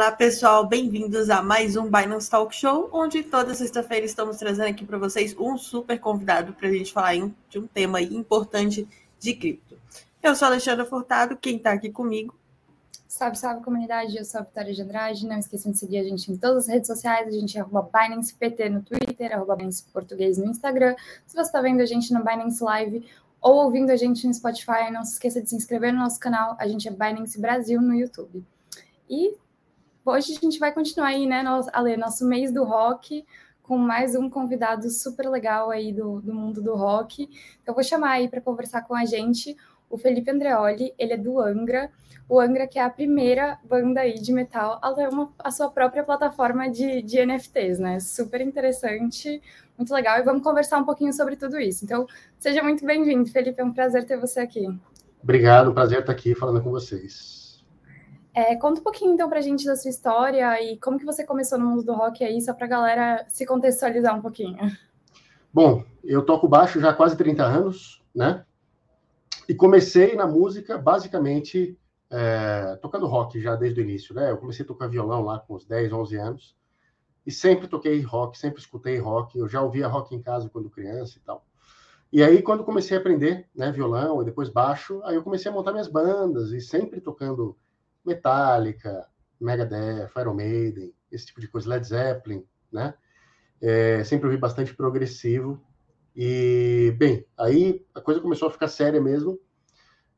Olá, pessoal, bem-vindos a mais um Binance Talk Show, onde toda sexta-feira estamos trazendo aqui para vocês um super convidado para a gente falar de um tema importante de cripto. Eu sou Alexandra Furtado, quem está aqui comigo. Salve, salve comunidade, eu sou a Vitória de Andrade. Não esqueçam de seguir a gente em todas as redes sociais. A gente é Binance PT no Twitter, arroba Binance Português no Instagram. Se você está vendo a gente no Binance Live ou ouvindo a gente no Spotify, não se esqueça de se inscrever no nosso canal. A gente é Binance Brasil no YouTube. E hoje a gente vai continuar aí, né, Ale, nosso mês do rock, com mais um convidado super legal aí do, do mundo do rock. Então, eu vou chamar aí para conversar com a gente o Felipe Andreoli, ele é do Angra. O Angra, que é a primeira banda aí de metal a ter uma, a sua própria plataforma de, de NFTs, né? Super interessante, muito legal. E vamos conversar um pouquinho sobre tudo isso. Então, seja muito bem-vindo, Felipe. É um prazer ter você aqui. Obrigado, prazer estar aqui falando com vocês. É, conta um pouquinho então pra gente da sua história e como que você começou no mundo do rock aí, só pra galera se contextualizar um pouquinho. Bom, eu toco baixo já há quase 30 anos, né? E comecei na música basicamente é, tocando rock já desde o início, né? Eu comecei a tocar violão lá com uns 10, 11 anos e sempre toquei rock, sempre escutei rock. Eu já ouvia rock em casa quando criança e tal. E aí, quando comecei a aprender né, violão e depois baixo, aí eu comecei a montar minhas bandas e sempre tocando Metallica, Megadeth, Iron Maiden, esse tipo de coisa, Led Zeppelin, né? É, sempre ouvi bastante progressivo. E, bem, aí a coisa começou a ficar séria mesmo.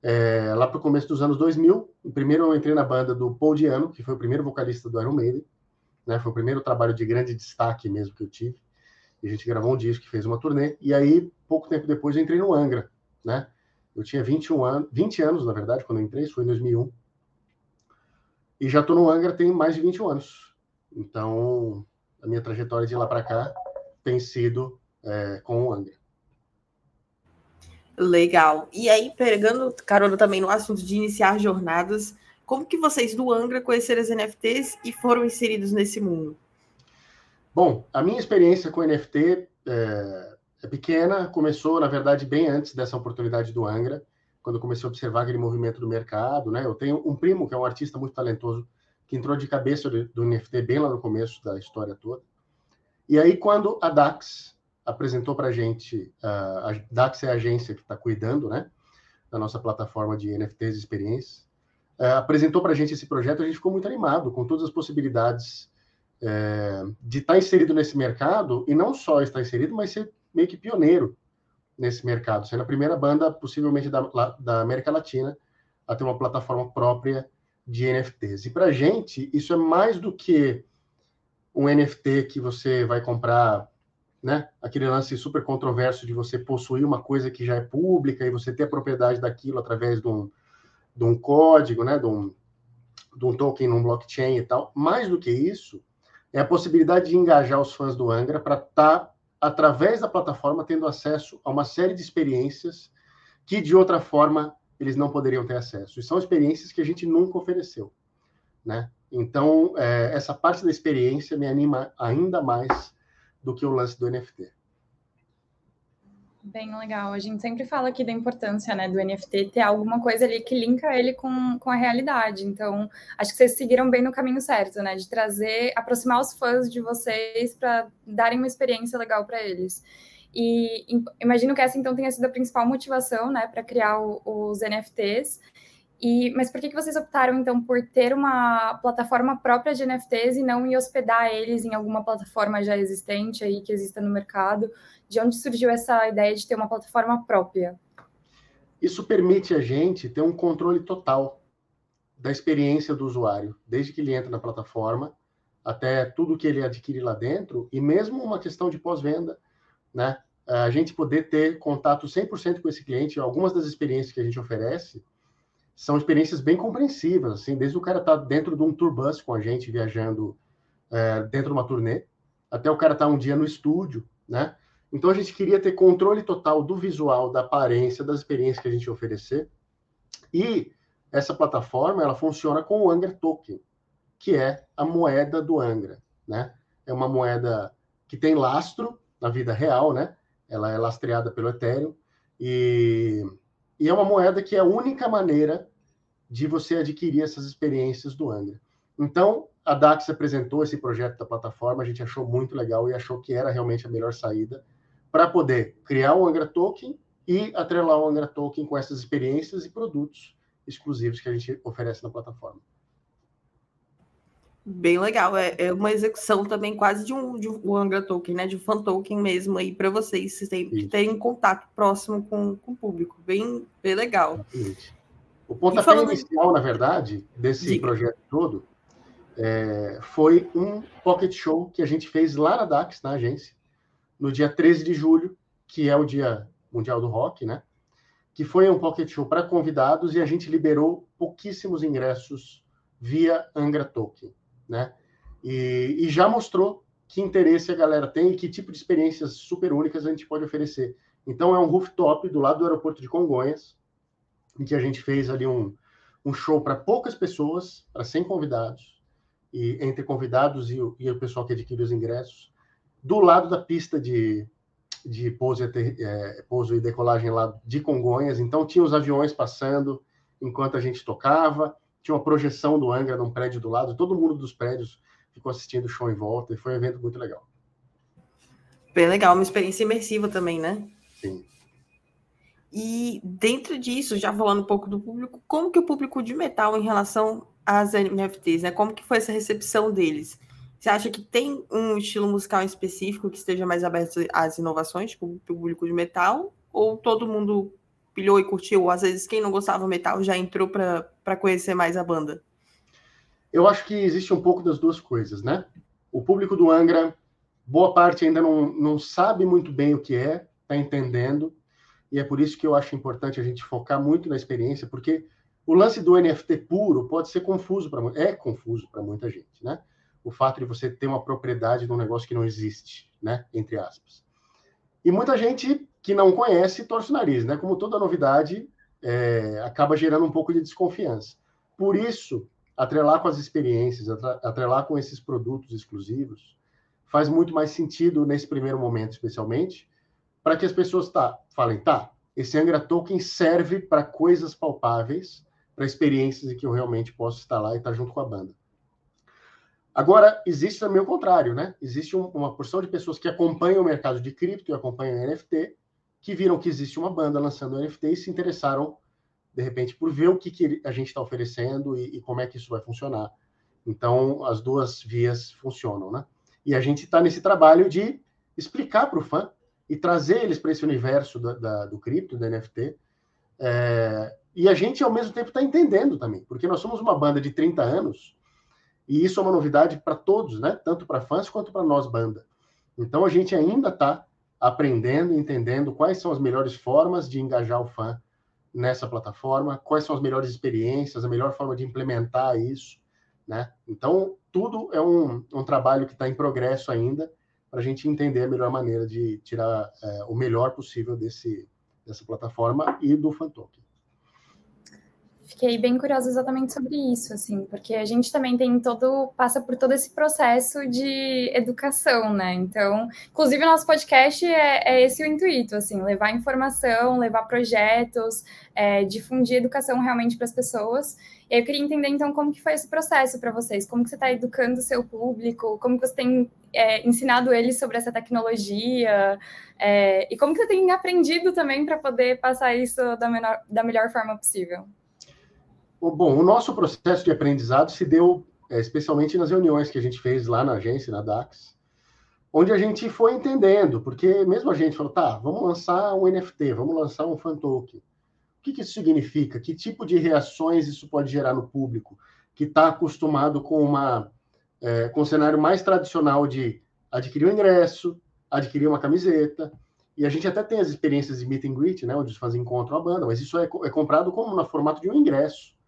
É, lá para o começo dos anos 2000, primeiro eu entrei na banda do Paul Diano, que foi o primeiro vocalista do Iron Maiden, né? Foi o primeiro trabalho de grande destaque mesmo que eu tive. E a gente gravou um disco, fez uma turnê. E aí, pouco tempo depois, eu entrei no Angra, né? Eu tinha 21 anos, 20 anos, na verdade, quando eu entrei, isso foi em 2001. E já estou no Angra tem mais de 21 anos. Então, a minha trajetória de lá para cá tem sido é, com o Angra. Legal. E aí, pegando carona também no assunto de iniciar jornadas, como que vocês do Angra conheceram as NFTs e foram inseridos nesse mundo? Bom, a minha experiência com NFT é, é pequena, começou, na verdade, bem antes dessa oportunidade do Angra quando eu comecei a observar aquele movimento do mercado, né? Eu tenho um primo que é um artista muito talentoso que entrou de cabeça do NFT bem lá no começo da história toda. E aí quando a Dax apresentou para a gente, a Dax é a agência que está cuidando, né, da nossa plataforma de NFTs e experiências, apresentou para a gente esse projeto, a gente ficou muito animado com todas as possibilidades é, de estar tá inserido nesse mercado e não só estar inserido, mas ser meio que pioneiro nesse mercado, sendo a primeira banda, possivelmente da, da América Latina, a ter uma plataforma própria de NFTs. E para a gente, isso é mais do que um NFT que você vai comprar, né? Aquele lance super controverso de você possuir uma coisa que já é pública e você ter a propriedade daquilo através de um, de um código, né? De um, de um token num blockchain e tal. Mais do que isso, é a possibilidade de engajar os fãs do Angra para estar tá através da plataforma, tendo acesso a uma série de experiências que, de outra forma, eles não poderiam ter acesso. E são experiências que a gente nunca ofereceu. Né? Então, é, essa parte da experiência me anima ainda mais do que o lance do NFT. Bem legal. A gente sempre fala aqui da importância né, do NFT ter alguma coisa ali que linka ele com, com a realidade. Então, acho que vocês seguiram bem no caminho certo, né? De trazer, aproximar os fãs de vocês para darem uma experiência legal para eles. E imagino que essa então tenha sido a principal motivação, né, para criar o, os NFTs. E, mas por que, que vocês optaram, então, por ter uma plataforma própria de NFTs e não em hospedar eles em alguma plataforma já existente aí, que exista no mercado? De onde surgiu essa ideia de ter uma plataforma própria? Isso permite a gente ter um controle total da experiência do usuário, desde que ele entra na plataforma até tudo que ele adquire lá dentro, e mesmo uma questão de pós-venda, né? A gente poder ter contato 100% com esse cliente, algumas das experiências que a gente oferece, são experiências bem compreensivas, assim, desde o cara estar tá dentro de um tour bus com a gente, viajando é, dentro de uma turnê, até o cara estar tá um dia no estúdio, né? Então a gente queria ter controle total do visual, da aparência, das experiências que a gente oferecer. E essa plataforma, ela funciona com o Angra Token, que é a moeda do Angra, né? É uma moeda que tem lastro na vida real, né? Ela é lastreada pelo Ethereum e, e é uma moeda que é a única maneira de você adquirir essas experiências do Angra. Então, a Dax apresentou esse projeto da plataforma, a gente achou muito legal e achou que era realmente a melhor saída para poder criar o Angra Token e atrelar o Angra Token com essas experiências e produtos exclusivos que a gente oferece na plataforma. Bem legal, é, é uma execução também quase de um, de um Angra Token, né? De um fan token mesmo aí para vocês, que ter um contato próximo com, com o público. Bem, bem legal. Exatamente. O pontapé falando... inicial, na verdade, desse Diga. projeto todo é, foi um pocket show que a gente fez lá na DAX, na agência, no dia 13 de julho, que é o Dia Mundial do Rock, né? Que foi um pocket show para convidados e a gente liberou pouquíssimos ingressos via Angra Token né? E, e já mostrou que interesse a galera tem e que tipo de experiências super únicas a gente pode oferecer. Então, é um rooftop do lado do aeroporto de Congonhas, em que a gente fez ali um, um show para poucas pessoas, para 100 convidados, e entre convidados e e o pessoal que adquiriu os ingressos, do lado da pista de, de pouso, é, pouso e decolagem lá de Congonhas. Então, tinha os aviões passando enquanto a gente tocava, tinha uma projeção do Angra num prédio do lado, todo mundo dos prédios ficou assistindo o show em volta, e foi um evento muito legal. Bem legal, uma experiência imersiva também, né? Sim. E dentro disso, já falando um pouco do público, como que o público de metal em relação às NFTs, né? Como que foi essa recepção deles? Você acha que tem um estilo musical específico que esteja mais aberto às inovações, tipo o público de metal? Ou todo mundo pilhou e curtiu? Às vezes quem não gostava do metal já entrou para conhecer mais a banda? Eu acho que existe um pouco das duas coisas, né? O público do Angra, boa parte ainda não, não sabe muito bem o que é, está entendendo, e é por isso que eu acho importante a gente focar muito na experiência, porque o lance do NFT puro pode ser confuso para é confuso para muita gente, né? O fato de você ter uma propriedade de um negócio que não existe, né? Entre aspas. E muita gente que não conhece torce o nariz, né? Como toda novidade, é, acaba gerando um pouco de desconfiança. Por isso, atrelar com as experiências, atrelar com esses produtos exclusivos, faz muito mais sentido nesse primeiro momento, especialmente, para que as pessoas tá, falem, tá, esse Angra Token serve para coisas palpáveis, para experiências em que eu realmente posso estar lá e estar junto com a banda. Agora, existe também o contrário, né? Existe um, uma porção de pessoas que acompanham o mercado de cripto e acompanham NFT, que viram que existe uma banda lançando NFT e se interessaram, de repente, por ver o que, que a gente está oferecendo e, e, como é que isso vai funcionar. Então, as duas vias funcionam, né? E a gente está nesse trabalho de explicar para o fã e trazer eles para esse universo da, da, do cripto, do NFT. É, e a gente, ao mesmo tempo, está entendendo também, porque nós somos uma banda de 30 anos e isso é uma novidade para todos, né? Tanto para fãs quanto para nós, banda. Então a gente ainda está aprendendo, entendendo quais são as melhores formas de engajar o fã nessa plataforma, quais são as melhores experiências, a melhor forma de implementar isso, né? Então tudo é um, um trabalho que está em progresso ainda para a gente entender a melhor maneira de tirar é, o melhor possível desse dessa plataforma e do Fantoken fiquei bem curiosa exatamente sobre isso, assim, porque a gente também tem todo, passa por todo esse processo de educação, né? Então, inclusive o nosso podcast é, é esse o intuito, assim, levar informação, levar projetos, é, difundir educação realmente para as pessoas. E eu queria entender, então, como que foi esse processo para vocês? Como que você está educando o seu público? Como que você tem é, ensinado eles sobre essa tecnologia? É, e como que você tem aprendido também para poder passar isso da, menor, da melhor forma possível? Bom, o nosso processo de aprendizado se deu é, especialmente nas reuniões que a gente fez lá na agência, na DAX, onde a gente foi entendendo, porque mesmo a gente falou, tá, vamos lançar um NFT, vamos lançar um fan token. O que, que isso significa? Que tipo de reações isso pode gerar no público que está acostumado com uma é, com um cenário mais tradicional de adquirir um ingresso, adquirir uma camiseta, e a gente até tem as experiências de meet and greet, né, onde os fãs encontram a banda, mas isso é, é comprado como no formato de um ingresso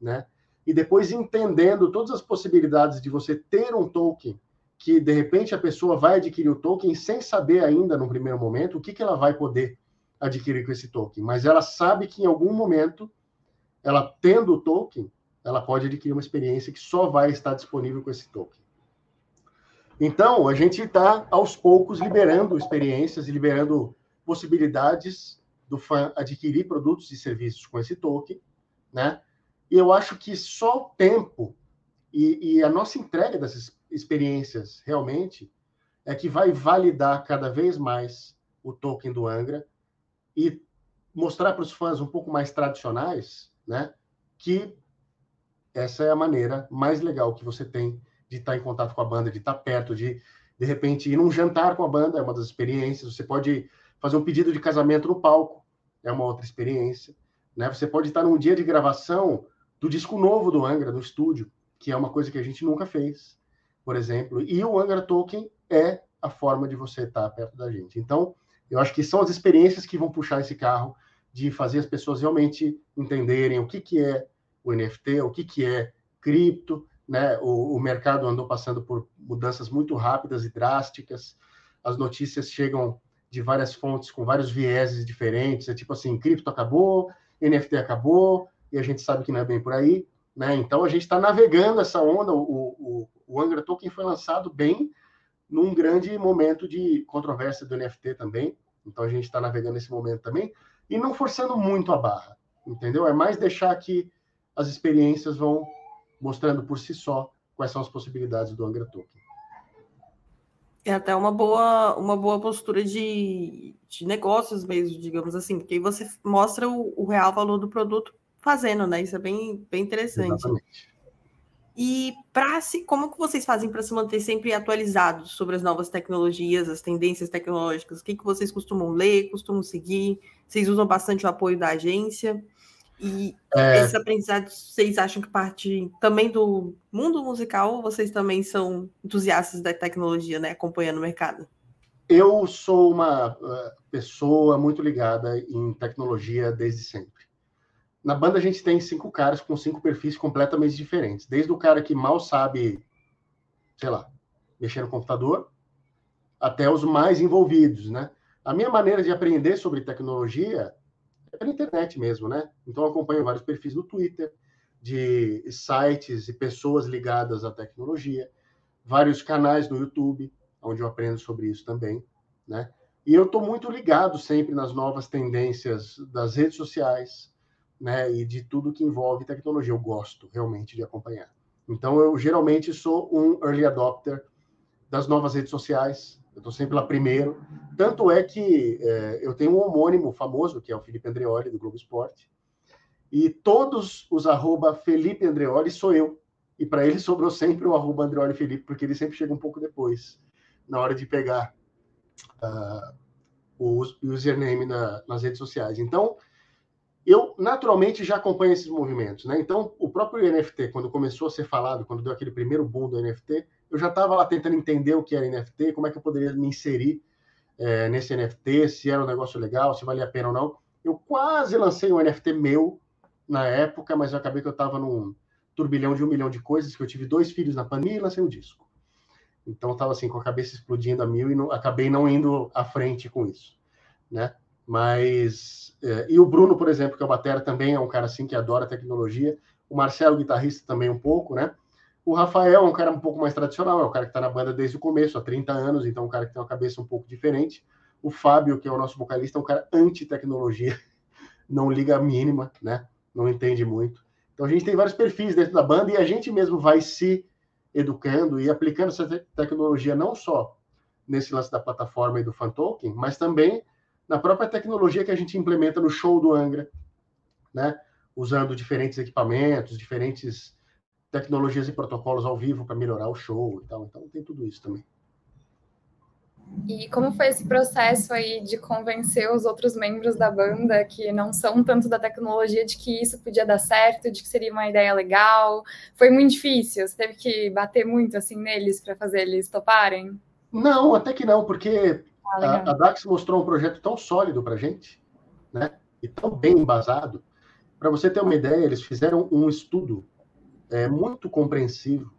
né? E depois entendendo todas as possibilidades de você ter um token que de repente a pessoa vai adquirir o token sem saber ainda no primeiro momento o que, que ela vai poder adquirir com esse token, mas ela sabe que em algum momento, ela tendo o token, ela pode adquirir uma experiência que só vai estar disponível com esse token. Então, a gente está aos poucos liberando experiências e liberando possibilidades do fã adquirir produtos e serviços com esse token, né? E eu acho que só o tempo E, e a nossa entrega dessas experiências realmente é que vai validar cada vez mais o token do Angra e mostrar para os fãs um pouco mais tradicionais, né, que essa é a maneira mais legal que você tem de estar em contato com a banda, de estar perto, de de repente ir num jantar com a banda, é uma das experiências. Você pode fazer um pedido de casamento no palco, é uma outra experiência. Né? Você pode estar num dia de gravação do disco novo do Angra, no estúdio, que é uma coisa que a gente nunca fez, por exemplo. E o Angra Token é a forma de você estar perto da gente. Então, eu acho que são as experiências que vão puxar esse carro de fazer as pessoas realmente entenderem o que, que é o NFT, o que, que é cripto, né? O, o mercado andou passando por mudanças muito rápidas e drásticas. As notícias chegam de várias fontes com vários vieses diferentes. É tipo assim, cripto acabou, NFT acabou, e a gente sabe que não é bem por aí. Né? Então a gente está navegando essa onda. O, o, o Angra Token foi lançado bem num grande momento de controvérsia do NFT também. Então a gente está navegando nesse momento também e não forçando muito a barra, entendeu? É mais deixar que as experiências vão mostrando por si só quais são as possibilidades do Angra Token. É até uma boa, uma boa postura de, de negócios mesmo, digamos assim, porque aí você mostra o, o real valor do produto fazendo, né? Isso é bem, bem interessante. Exatamente. E para se, como que vocês fazem para se manter sempre atualizados sobre as novas tecnologias, as tendências tecnológicas? O que, que vocês costumam ler, costumam seguir? Vocês usam bastante o apoio da agência? E é... esses aprendizados, vocês acham que parte também do mundo musical ou vocês também são entusiastas da tecnologia, né? Acompanhando o mercado? Eu sou uma uh, pessoa muito ligada em tecnologia desde sempre. Na banda a gente tem cinco caras com cinco perfis completamente diferentes. Desde o cara que mal sabe, sei lá, mexer no computador, até os mais envolvidos, né? A minha maneira de aprender sobre tecnologia é pela internet mesmo, né? Então eu acompanho vários perfis no Twitter, de sites e pessoas ligadas à tecnologia, vários canais no YouTube, onde eu aprendo sobre isso também, né? E eu estou muito ligado sempre nas novas tendências das redes sociais, né? E de tudo que envolve tecnologia. Eu gosto realmente de acompanhar. Então eu geralmente sou um early adopter das novas redes sociais, eu estou sempre lá primeiro. Tanto é que é, eu tenho um homônimo famoso, que é o Felipe Andreoli, do Globo Esporte. E todos os arroba Felipe Andreoli sou eu. E para ele sobrou sempre o arroba Andreoli Felipe, porque ele sempre chega um pouco depois, na hora de pegar uh, o username na, nas redes sociais. Então, eu naturalmente já acompanho esses movimentos, né? Então, o próprio NFT, quando começou a ser falado, quando deu aquele primeiro boom do NFT, eu já estava lá tentando entender o que era NFT, como é que eu poderia me inserir é, nesse NFT, se era um negócio legal, se valia a pena ou não. Eu quase lancei um NFT meu na época, mas eu acabei que eu estava num turbilhão de um milhão de coisas, que eu tive dois filhos na pandemia e lancei um disco. Então, estava assim, com a cabeça explodindo a mil e não, acabei não indo à frente com isso, né? Mas... É, e o Bruno, por exemplo, que é o batera, também é um cara assim que adora tecnologia. O Marcelo, guitarrista, também um pouco, né? O Rafael é um cara um pouco mais tradicional, é um cara que está na banda desde o começo, há 30 anos, então é um cara que tem uma cabeça um pouco diferente. O Fábio, que é o nosso vocalista, é um cara anti-tecnologia, não liga a mínima, né? Não entende muito. Então a gente tem vários perfis dentro da banda e a gente mesmo vai se educando e aplicando essa te tecnologia não só nesse lance da plataforma e do fan token, mas também na própria tecnologia que a gente implementa no show do Angra, né? Usando diferentes equipamentos, diferentes tecnologias e protocolos ao vivo para melhorar o show e tal. Então tem tudo isso também. E como foi esse processo aí de convencer os outros membros da banda que não são tanto da tecnologia de que isso podia dar certo, de que seria uma ideia legal? Foi muito difícil? Você teve que bater muito assim neles para fazer eles toparem? Não, até que não, porque ah, a, a Dax mostrou um projeto tão sólido para gente, né? E tão bem embasado. Para você ter uma ideia, eles fizeram um estudo é, muito compreensivo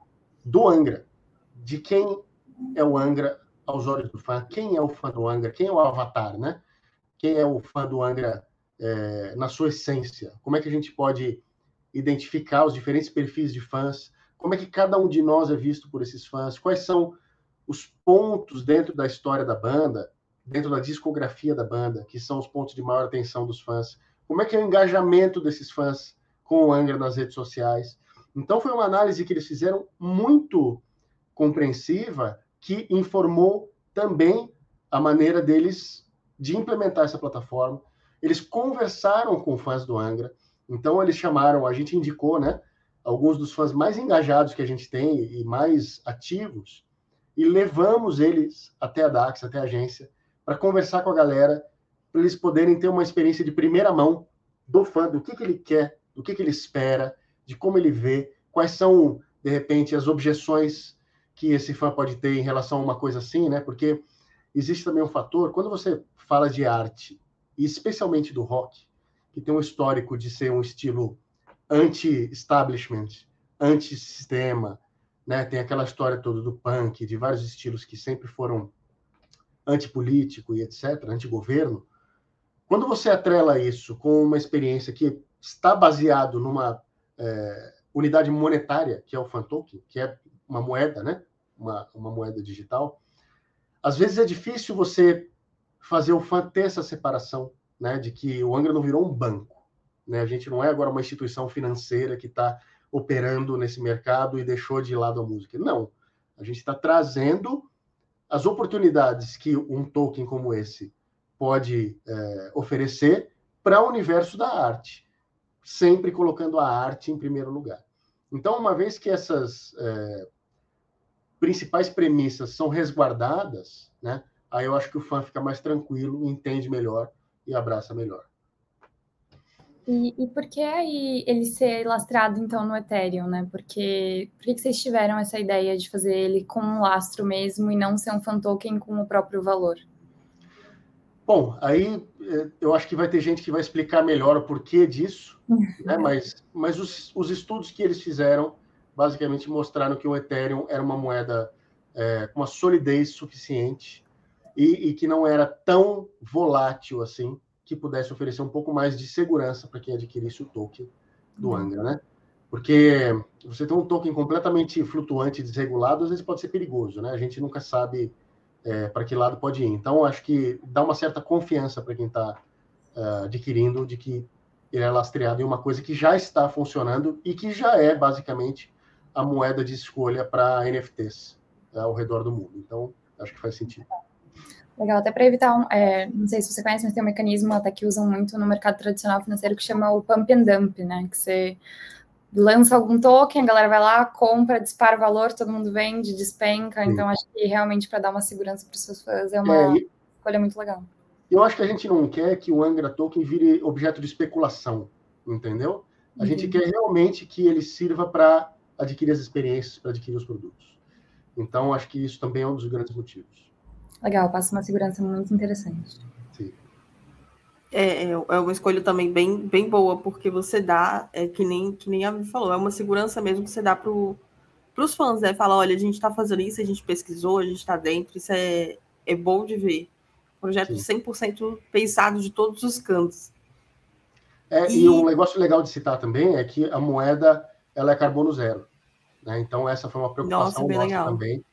do Angra, de quem é o Angra aos olhos do fã, quem é o fã do Angra, quem é o avatar, né? Quem é o fã do Angra é, na sua essência? Como é que a gente pode identificar os diferentes perfis de fãs? Como é que cada um de nós é visto por esses fãs? Quais são os pontos dentro da história da banda, dentro da discografia da banda, que são os pontos de maior atenção dos fãs? Como é que é o engajamento desses fãs com o Angra nas redes sociais? Então, foi uma análise que eles fizeram muito compreensiva, que informou também a maneira deles de implementar essa plataforma. Eles conversaram com fãs do Angra, então eles chamaram, a gente indicou, né, alguns dos fãs mais engajados que a gente tem e mais ativos, e levamos eles até a DAX, até a agência, para conversar com a galera, para eles poderem ter uma experiência de primeira mão do fã, do que, que ele quer, do que, que ele espera, de como ele vê, quais são, de repente, as objeções que esse fã pode ter em relação a uma coisa assim, né? Porque existe também um fator, quando você fala de arte, e especialmente do rock, que tem um histórico de ser um estilo anti-establishment, anti-sistema, né? Tem aquela história toda do punk, de vários estilos que sempre foram antipolítico e etc., antigoverno. Quando você atrela isso com uma experiência que está baseado numa é, unidade monetária, que é o fan token, que é uma moeda, né? Uma, uma moeda digital, às vezes é difícil você fazer o fã ter essa separação, né? De que o Angra não virou um banco, né? A gente não é agora uma instituição financeira que está operando nesse mercado e deixou de lado a música. Não. A gente está trazendo as oportunidades que um token como esse pode é, oferecer para o universo da arte, sempre colocando a arte em primeiro lugar. Então, uma vez que essas é, principais premissas são resguardadas, né, aí eu acho que o fã fica mais tranquilo, entende melhor e abraça melhor. E, e por que aí ele ser lastrado, então, no Ethereum, né? Porque, por que, que vocês tiveram essa ideia de fazer ele com um lastro mesmo e não ser um fan token com o próprio valor? Bom, aí é, eu acho que vai ter gente que vai explicar melhor o porquê disso, né? mas, mas os, os estudos que eles fizeram basicamente mostraram que o Ethereum era uma moeda é, com uma solidez suficiente e, e que não era tão volátil assim que pudesse oferecer um pouco mais de segurança para quem adquirisse o token do uhum. Angra, né? Porque você tem um token completamente flutuante, desregulado, às vezes pode ser perigoso, né? A gente nunca sabe é, para que lado pode ir. Então, acho que dá uma certa confiança para quem está uh, é, adquirindo de que ele é lastreado em uma coisa que já está funcionando e que já é basicamente a moeda de escolha para NFTs uh, ao redor do mundo. Então, acho que faz sentido. Legal, até para evitar um, é, não sei se você conhece, mas tem um mecanismo até que usam muito no mercado tradicional financeiro que chama o pump and dump, né? Que você lança algum token, a galera vai lá, compra, dispara o valor, todo mundo vende, despenca. Sim. Então, acho que realmente para dar uma segurança para os seus fãs é uma é, escolha muito legal. Eu acho que a gente não quer que o Angra Token vire objeto de especulação, entendeu? A uhum. gente quer realmente que ele sirva para adquirir as experiências, para adquirir os produtos. Então, acho que isso também é um dos grandes motivos. Legal, passa uma segurança muito interessante. Sim. É, é, é uma escolha também bem, bem boa, porque você dá, é que nem, que nem a Vi falou, é uma segurança mesmo que você dá para os fãs, né? Fala, olha, a gente está fazendo isso, a gente pesquisou, a gente está dentro, isso é, é bom de ver. Projeto Sim. 100% pensado de todos os cantos. É, e... e um negócio legal de citar também é que a moeda ela é carbono zero. Né? Então, essa foi uma preocupação nossa, nossa também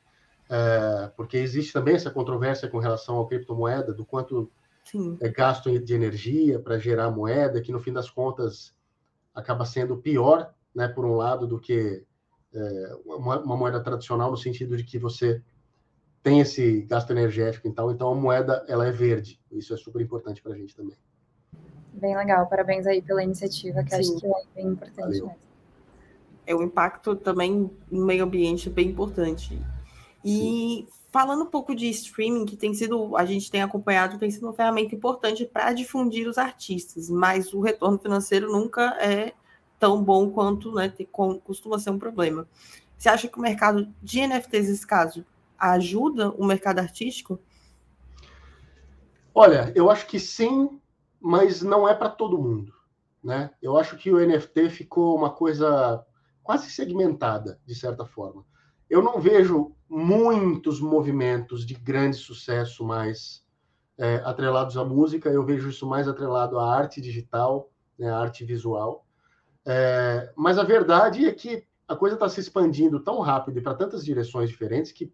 é, porque existe também essa controvérsia com relação ao criptomoeda, do quanto Sim. é gasto de energia para gerar moeda, que no fim das contas acaba sendo pior, né, por um lado, do que é, uma, uma, moeda tradicional, no sentido de que você tem esse gasto energético, então, então a moeda ela é verde. Isso é super importante para a gente também. Bem legal, parabéns aí pela iniciativa, que Sim. acho que é bem importante Valeu. mesmo. É o impacto também no meio ambiente bem importante. E falando um pouco de streaming, que tem sido, a gente tem acompanhado, tem sido uma ferramenta importante para difundir os artistas, mas o retorno financeiro nunca é tão bom quanto né, costuma ser um problema. Você acha que o mercado de NFTs, nesse caso, ajuda o mercado artístico? Olha, eu acho que sim, mas não é para todo mundo. Né? Eu acho que o NFT ficou uma coisa quase segmentada, de certa forma. Eu não vejo muitos movimentos de grande sucesso mais é, atrelados à música, eu vejo isso mais atrelado à arte digital, né, à arte visual. É, mas a verdade é que a coisa está se expandindo tão rápido e para tantas direções diferentes que,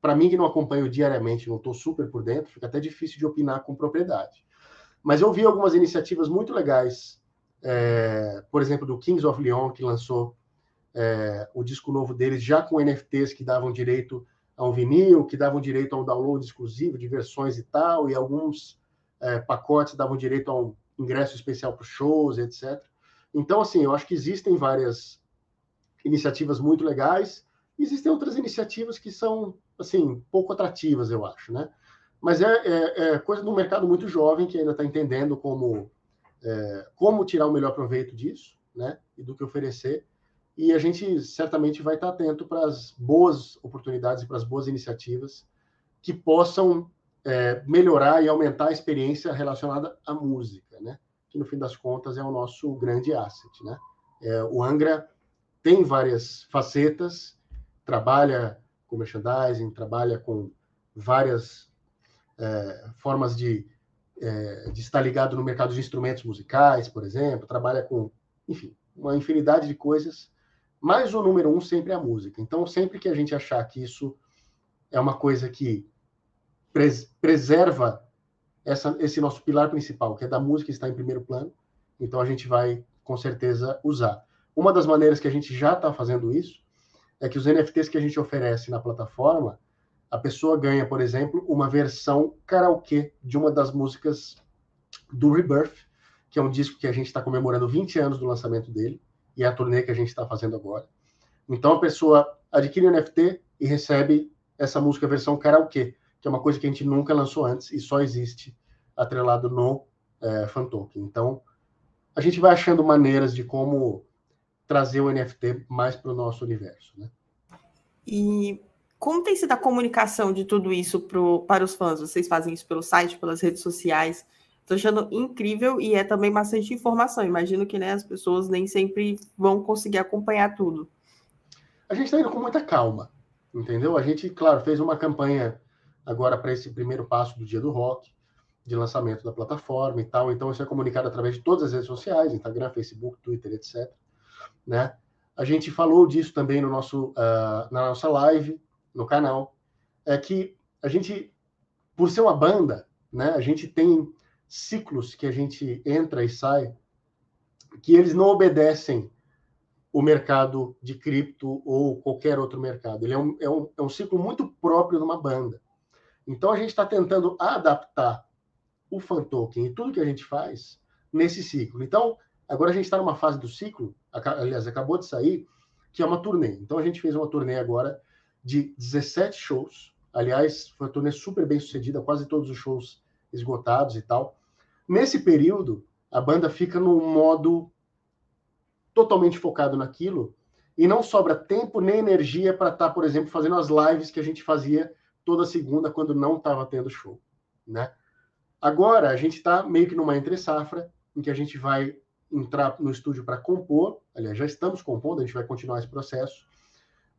para mim que não acompanho diariamente, não estou super por dentro, fica até difícil de opinar com propriedade. Mas eu vi algumas iniciativas muito legais, é, por exemplo, do Kings of Leon, que lançou é, o disco novo deles já com NFTs que davam direito a um vinil, que davam direito a um download exclusivo de versões e tal, e alguns é, pacotes davam direito a um ingresso especial para shows, etc. Então, assim, eu acho que existem várias iniciativas muito legais, existem outras iniciativas que são, assim, pouco atrativas, eu acho, né? Mas é, é, é coisa do mercado muito jovem que ainda está entendendo como, é, como tirar o melhor proveito disso, né? E do que oferecer e a gente certamente vai estar atento para as boas oportunidades e para as boas iniciativas que possam é, melhorar e aumentar a experiência relacionada à música, né? Que no fim das contas é o nosso grande asset, né? É, o Angra tem várias facetas, trabalha com merchandising, trabalha com várias é, formas de, é, de estar ligado no mercado de instrumentos musicais, por exemplo, trabalha com, enfim, uma infinidade de coisas mas o número um sempre é a música. Então, sempre que a gente achar que isso é uma coisa que pres preserva essa, esse nosso pilar principal, que é da música, está em primeiro plano, então a gente vai, com certeza, usar. Uma das maneiras que a gente já está fazendo isso é que os NFTs que a gente oferece na plataforma, a pessoa ganha, por exemplo, uma versão karaokê de uma das músicas do Rebirth, que é um disco que a gente está comemorando 20 anos do lançamento dele e a turnê que a gente está fazendo agora. Então a pessoa adquire o NFT e recebe essa música versão karaokê, que é uma coisa que a gente nunca lançou antes e só existe atrelado no é. Então a gente vai achando maneiras de como trazer o NFT mais para o nosso universo. Né? E como tem sido a comunicação de tudo isso pro, para os fãs? Vocês fazem isso pelo site, pelas redes sociais? Estou achando incrível e é também bastante informação. Imagino que né, as pessoas nem sempre vão conseguir acompanhar tudo. A gente está indo com muita calma, entendeu? A gente, claro, fez uma campanha agora para esse primeiro passo do Dia do Rock, de lançamento da plataforma e tal. Então, isso é comunicado através de todas as redes sociais, Instagram, Facebook, Twitter, etc. Né? A gente falou disso também no nosso, uh, na nossa live, no canal. É que a gente, por ser uma banda, né, a gente tem ciclos que a gente entra e sai, que eles não obedecem o mercado de cripto ou qualquer outro mercado. Ele é um, é um, é um ciclo muito próprio de uma banda. Então a gente está tentando adaptar o fan token e tudo que a gente faz nesse ciclo. Então, agora a gente está numa fase do ciclo, aliás, acabou de sair, que é uma turnê. Então a gente fez uma turnê agora de 17 shows. Aliás, foi uma turnê super bem sucedida, quase todos os shows esgotados e tal. Nesse período, a banda fica num modo totalmente focado naquilo e não sobra tempo nem energia para estar, tá, por exemplo, fazendo as lives que a gente fazia toda segunda quando não estava tendo show, né? Agora a gente está meio que numa entre safra em que a gente vai entrar no estúdio para compor, aliás, já estamos compondo, a gente vai continuar esse processo.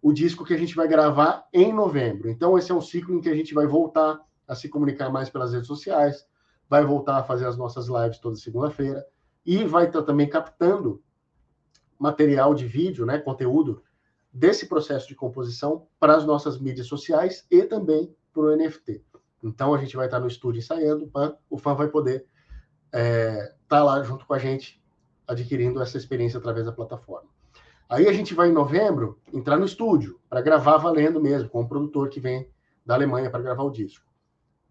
O disco que a gente vai gravar em novembro. Então esse é um ciclo em que a gente vai voltar a se comunicar mais pelas redes sociais, vai voltar a fazer as nossas lives toda segunda-feira e vai estar também captando material de vídeo, né, conteúdo desse processo de composição para as nossas mídias sociais e também para o NFT. Então a gente vai estar no estúdio ensaiando, o fã vai poder estar é, tá lá junto com a gente adquirindo essa experiência através da plataforma. Aí a gente vai em novembro entrar no estúdio para gravar valendo mesmo, com um produtor que vem da Alemanha para gravar o disco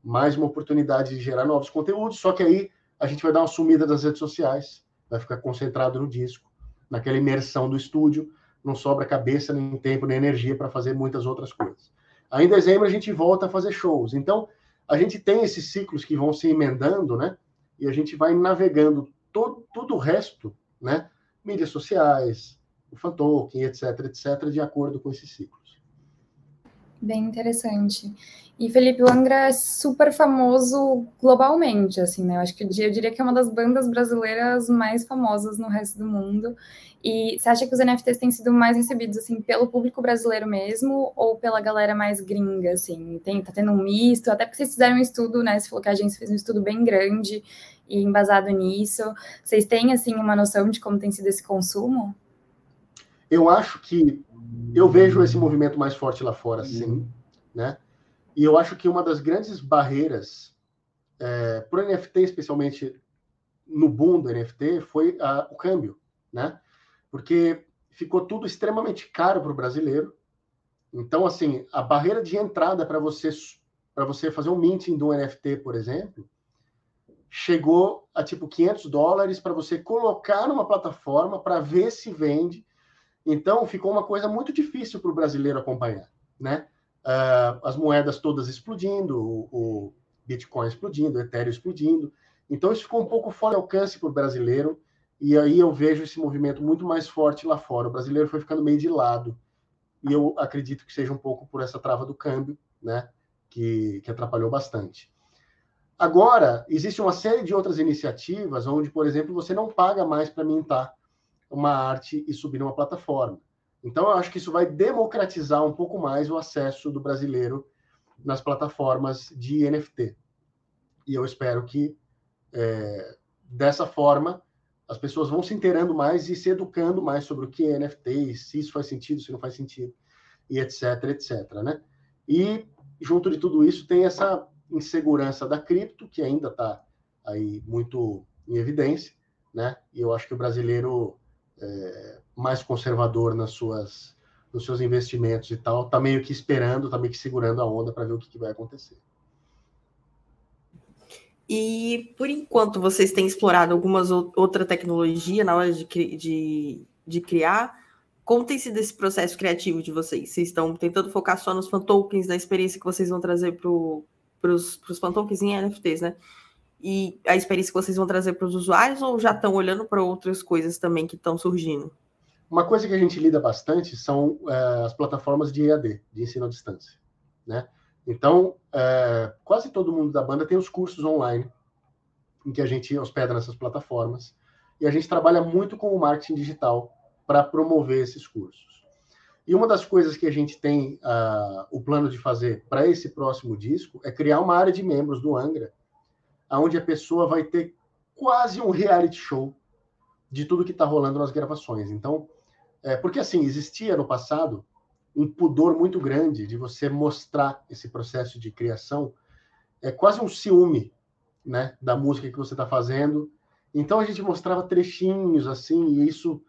mais uma oportunidade de gerar novos conteúdos, só que aí a gente vai dar uma sumida das redes sociais, vai ficar concentrado no disco, naquela imersão do estúdio, não sobra cabeça, nem tempo, nem energia para fazer muitas outras coisas. Aí em dezembro a gente volta a fazer shows. Então, a gente tem esses ciclos que vão se emendando, né? E a gente vai navegando todo, todo o resto, né? Mídias sociais, o fantoken, etc, etc, de acordo com esses ciclos. Bem interessante. E Felipe, Angra é super famoso globalmente, assim, né? Eu acho que eu diria que é uma das bandas brasileiras mais famosas no resto do mundo. E você acha que os NFTs têm sido mais recebidos, assim, pelo público brasileiro mesmo ou pela galera mais gringa, assim? Tem, tá tendo um misto, até porque vocês fizeram um estudo, né? Você falou que a agência fez um estudo bem grande e embasado nisso. Vocês têm, assim, uma noção de como tem sido esse consumo? Eu acho que eu vejo esse movimento mais forte lá fora, sim, né? E eu acho que uma das grandes barreiras é, para o NFT, especialmente no boom do NFT, foi a, o câmbio, né? Porque ficou tudo extremamente caro para o brasileiro. Então, assim, a barreira de entrada para você para você fazer um minting um NFT, por exemplo, chegou a tipo 500 dólares para você colocar numa plataforma para ver se vende. Então, ficou uma coisa muito difícil para o brasileiro acompanhar, né? Uh, as moedas todas explodindo, o, o Bitcoin explodindo, o Ethereum explodindo. Então, isso ficou um pouco fora de alcance para o brasileiro. E aí eu vejo esse movimento muito mais forte lá fora. O brasileiro foi ficando meio de lado. E eu acredito que seja um pouco por essa trava do câmbio, né? Que, que atrapalhou bastante. Agora, existe uma série de outras iniciativas onde, por exemplo, você não paga mais para mintar uma arte e subir numa plataforma. Então, eu acho que isso vai democratizar um pouco mais o acesso do brasileiro nas plataformas de NFT. E eu espero que, é, dessa forma, as pessoas vão se inteirando mais e se educando mais sobre o que é NFT, se isso faz sentido, se não faz sentido, e etc, etc, né? E, junto de tudo isso, tem essa insegurança da cripto, que ainda está aí muito em evidência, né? E eu acho que o brasileiro é, mais conservador nas suas, nos seus investimentos e tal, está meio que esperando, está meio que segurando a onda para ver o que, que vai acontecer. E por enquanto vocês têm explorado algumas outra tecnologia na hora de, de, de criar. Como tem sido esse processo criativo de vocês? Vocês estão tentando focar só nos fan tokens, na experiência que vocês vão trazer para os fan tokens em NFTs, né? E a experiência que vocês vão trazer para os usuários ou já estão olhando para outras coisas também que estão surgindo? Uma coisa que a gente lida bastante são é, as plataformas de EAD, de ensino à distância, né? Então, é, quase todo mundo da banda tem os cursos online em que a gente hospeda nessas plataformas e a gente trabalha muito com o marketing digital para promover esses cursos. E uma das coisas que a gente tem uh, o plano de fazer para esse próximo disco é criar uma área de membros do Angra, onde a pessoa vai ter quase um reality show de tudo que está rolando nas gravações. Então, é, porque assim, existia no passado um pudor muito grande de você mostrar esse processo de criação, é quase um ciúme, né, da música que você está fazendo. Então a gente mostrava trechinhos assim, e isso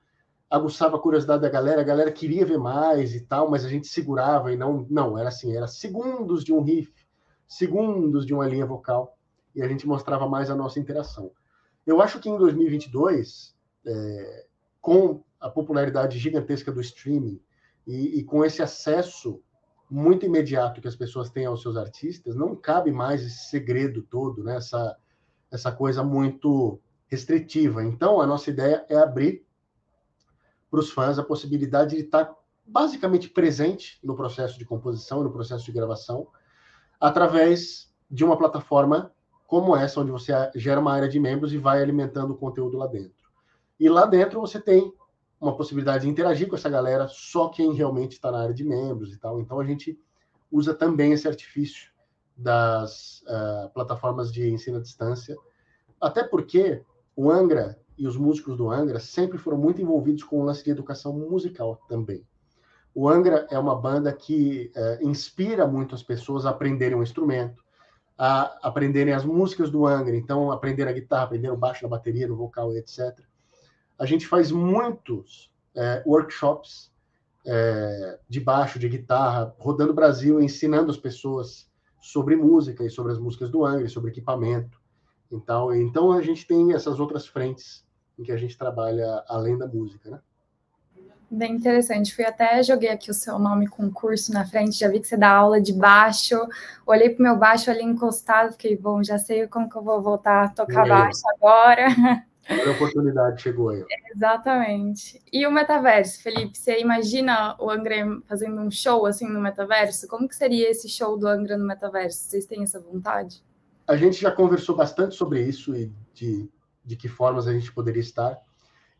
aguçava a curiosidade da galera, a galera queria ver mais e tal, mas a gente segurava e não, não, era assim, era segundos de um riff, segundos de uma linha vocal, e a gente mostrava mais a nossa interação. Eu acho que em 2022, é, com a popularidade gigantesca do streaming, e, e, com esse acesso muito imediato que as pessoas têm aos seus artistas, não cabe mais esse segredo todo, né? essa, essa coisa muito restritiva. Então, a nossa ideia é abrir para os fãs a possibilidade de estar basicamente presente no processo de composição, no processo de gravação, através de uma plataforma como essa, onde você gera uma área de membros e vai alimentando o conteúdo lá dentro. E lá dentro você tem uma possibilidade de interagir com essa galera, só quem realmente está na área de membros e tal. Então a gente usa também esse artifício das uh, plataformas de ensino à distância, até porque o Angra e os músicos do Angra sempre foram muito envolvidos com o lance de educação musical também. O Angra é uma banda que uh, inspira muito as pessoas a aprenderem um instrumento, a aprenderem as músicas do Angra, então aprender a guitarra, aprender o baixo, a bateria, no vocal, etc a gente faz muitos é, workshops é, de baixo, de guitarra, rodando o Brasil, ensinando as pessoas sobre música e sobre as músicas do Angra, sobre equipamento. Então, então a gente tem essas outras frentes em que a gente trabalha além da música, né? Bem interessante. Fui até joguei aqui o seu nome com curso na frente, já vi que você dá aula de baixo. Olhei para o meu baixo ali encostado, fiquei, bom, já sei como que eu vou voltar a tocar baixo agora. a oportunidade chegou aí. Exatamente. E o metaverso, Felipe, você imagina o Angra fazendo um show assim no metaverso? Como que seria esse show do Angra no metaverso? Vocês têm essa vontade? A gente já conversou bastante sobre isso e de, de que formas a gente poderia estar.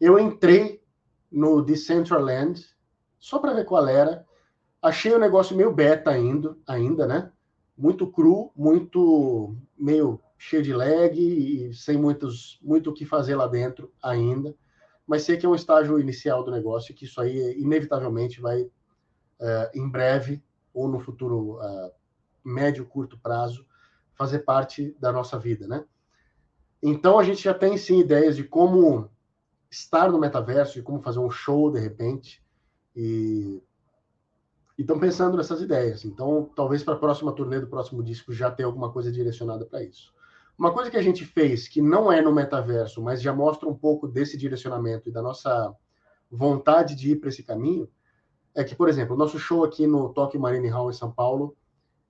Eu entrei no Decentraland só para ver qual era. Achei o negócio meio beta ainda, ainda, né? Muito cru, muito meio cheio de lag e sem muitos, muito o que fazer lá dentro ainda, mas sei que é um estágio inicial do negócio que isso aí inevitavelmente vai, uh, em breve ou no futuro uh, médio, curto prazo, fazer parte da nossa vida, né? Então a gente já tem sim ideias de como estar no metaverso, de como fazer um show de repente. E estão pensando nessas ideias. Então, talvez para a próxima turnê do próximo disco já tenha alguma coisa direcionada para isso. Uma coisa que a gente fez que não é no metaverso, mas já mostra um pouco desse direcionamento e da nossa vontade de ir para esse caminho, é que, por exemplo, o nosso show aqui no Tokyo Marine Hall em São Paulo,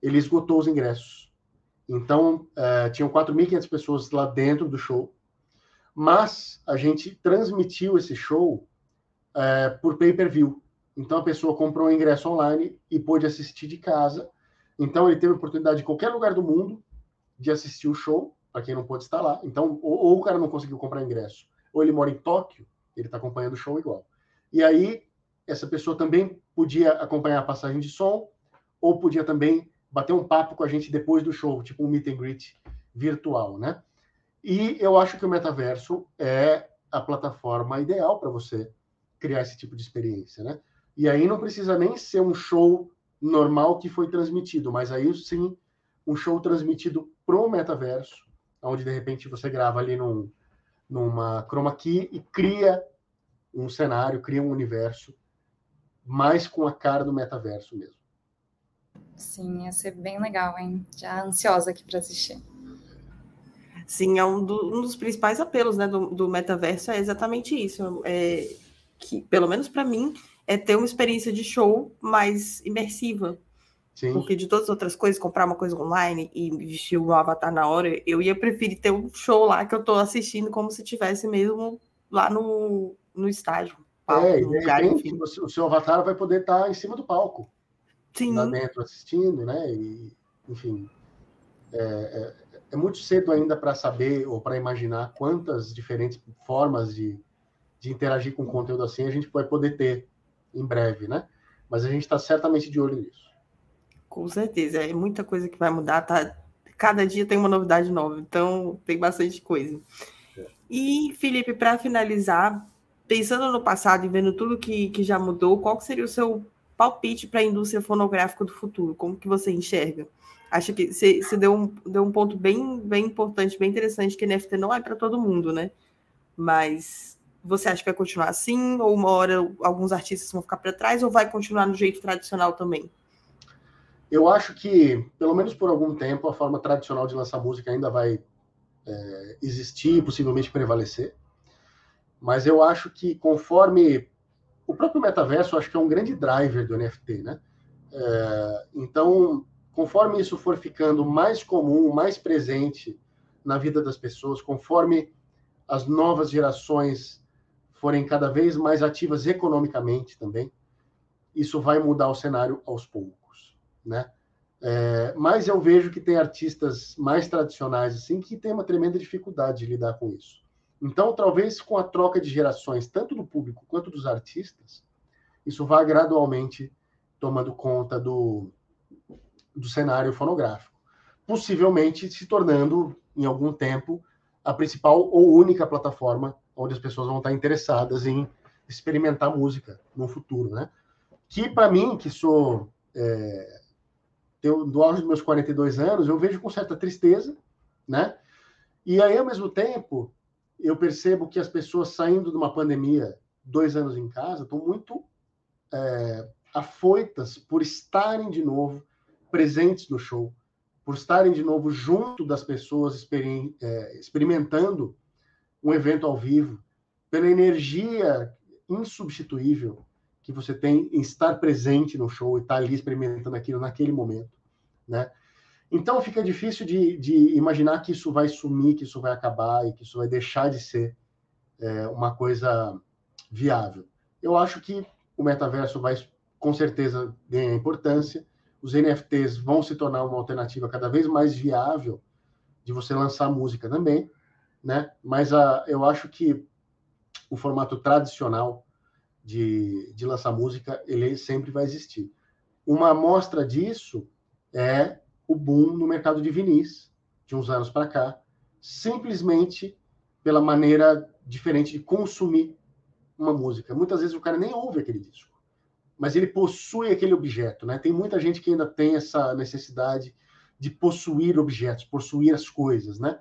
ele esgotou os ingressos. Então, uh, tinham 4.500 pessoas lá dentro do show, mas a gente transmitiu esse show uh, por pay-per-view. Então, a pessoa comprou o ingresso online e pôde assistir de casa. Então, ele teve a oportunidade de qualquer lugar do mundo de assistir o show, para quem não pôde estar lá. Então, ou, ou, o cara não conseguiu comprar ingresso, ou ele mora em Tóquio, ele está acompanhando o show igual. E aí, essa pessoa também podia acompanhar a passagem de som, ou podia também bater um papo com a gente depois do show, tipo um meet and greet virtual, né? E eu acho que o metaverso é a plataforma ideal para você criar esse tipo de experiência, né? E aí não precisa nem ser um show normal que foi transmitido, mas aí sim um show transmitido pro metaverso, onde de repente você grava ali num, numa chroma key e cria um cenário, cria um universo, mais com a cara do metaverso mesmo. Sim, ia ser bem legal, hein? Já ansiosa aqui para assistir. Sim, é um, do, um, dos principais apelos né, do, do metaverso é exatamente isso. É, que, pelo menos para mim, é ter uma experiência de show mais imersiva. Sim. Porque de todas as outras coisas, comprar uma coisa online e vestir o avatar na hora, eu ia preferir ter um show lá que eu estou assistindo como se tivesse mesmo lá no, no estádio. Palco, é, no lugar, repente, enfim. o seu avatar vai poder estar em cima do palco. Sim. Lá dentro assistindo, né? E, enfim. É, é, é muito cedo ainda para saber ou para imaginar quantas diferentes formas de, de interagir com conteúdo assim a gente vai poder ter em breve, né? Mas a gente está certamente de olho nisso. Com certeza, é muita coisa que vai mudar, tá? Cada dia tem uma novidade nova, então tem bastante coisa. É. E, Felipe, para finalizar, pensando no passado e vendo tudo que, que já mudou, qual seria o seu palpite para a indústria fonográfica do futuro? Como que você enxerga? Acho que você, deu, um, deu um ponto bem, bem importante, bem interessante, que NFT não é para todo mundo, né? Mas você acha que vai continuar assim? Ou uma hora alguns artistas vão ficar para trás? Ou vai continuar no jeito tradicional também? Eu acho que, pelo menos por algum tempo, a forma tradicional de lançar música ainda vai é, existir possivelmente prevalecer. Mas eu acho que conforme o próprio metaverso, acho que é um grande driver do NFT, né? É, então, conforme isso for ficando mais comum, mais presente na vida das pessoas, conforme as novas gerações forem cada vez mais ativas economicamente também, isso vai mudar o cenário aos poucos né? É, mas eu vejo que tem artistas mais tradicionais assim que têm uma tremenda dificuldade de lidar com isso. Então, talvez com a troca de gerações, tanto do público quanto dos artistas, isso vá gradualmente tomando conta do, do cenário fonográfico, possivelmente se tornando, em algum tempo, a principal ou única plataforma onde as pessoas vão estar interessadas em experimentar música no futuro, né? Que para mim, que sou é, eu, do auge dos meus 42 anos, eu vejo com certa tristeza, né? E aí, ao mesmo tempo, eu percebo que as pessoas saindo de uma pandemia, dois anos em casa, estão muito é, afoitas por estarem de novo presentes no show, por estarem de novo junto das pessoas é, experimentando um evento ao vivo, pela energia insubstituível que você tem em estar presente no show e estar ali experimentando aquilo naquele momento, né? Então fica difícil de, de imaginar que isso vai sumir, que isso vai acabar e que isso vai deixar de ser é, uma coisa viável. Eu acho que o metaverso vai com certeza ganhar importância. Os NFTs vão se tornar uma alternativa cada vez mais viável de você lançar música também, né? Mas a, eu acho que o formato tradicional de, de lançar música, ele sempre vai existir. Uma amostra disso é o boom no mercado de vinis, de uns anos para cá, simplesmente pela maneira diferente de consumir uma música. Muitas vezes o cara nem ouve aquele disco, mas ele possui aquele objeto, né? Tem muita gente que ainda tem essa necessidade de possuir objetos, possuir as coisas, né?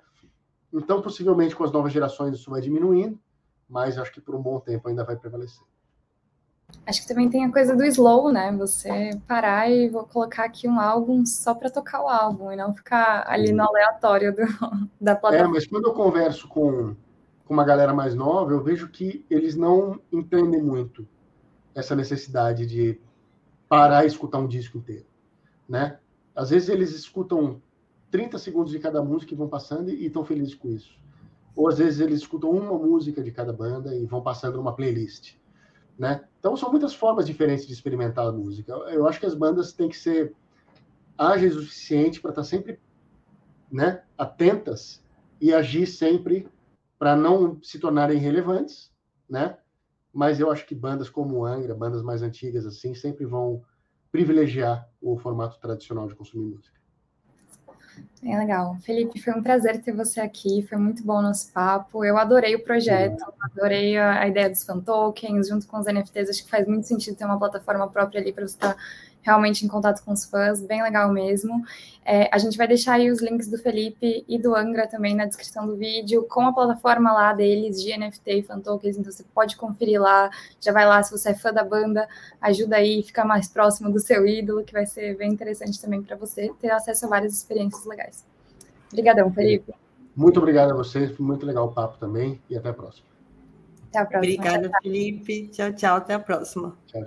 Então, possivelmente com as novas gerações isso vai diminuindo, mas acho que por um bom tempo ainda vai prevalecer. Acho que também tem a coisa do slow, né? Você parar e vou colocar aqui um álbum só para tocar o álbum e não ficar ali no aleatório do, da plataforma. É, mas quando eu converso com, com uma galera mais nova, eu vejo que eles não entendem muito essa necessidade de parar e escutar um disco inteiro, né? Às vezes eles escutam 30 segundos de cada música e vão passando e estão felizes com isso. Ou às vezes eles escutam uma música de cada banda e vão passando numa playlist né? Então são muitas formas diferentes de experimentar a música. Eu acho que as bandas têm que ser ágeis o suficiente para estar tá sempre, né, atentas e agir sempre para não se tornarem relevantes, né? Mas eu acho que bandas como o Angra, bandas mais antigas assim, sempre vão privilegiar o formato tradicional de consumir música. É legal. Felipe, foi um prazer ter você aqui, foi muito bom o nosso papo. Eu adorei o projeto, adorei a, a ideia dos fan tokens, junto com os NFTs, acho que faz muito sentido ter uma plataforma própria ali para você estar tá realmente em contato com os fãs, bem legal mesmo. É, a gente vai deixar aí os links do Felipe e do Angra também na descrição do vídeo, com a plataforma lá deles de NFT e fan tokens, então você pode conferir lá, já vai lá se você é fã da banda, ajuda aí, fica mais próximo do seu ídolo, que vai ser bem interessante também para você ter acesso a várias experiências legais. Obrigadão, Felipe. Muito obrigado a vocês, foi muito legal o papo também e até a próxima. Até a próxima. Obrigada, Felipe. Tchau, tchau. Até a próxima. Tchau.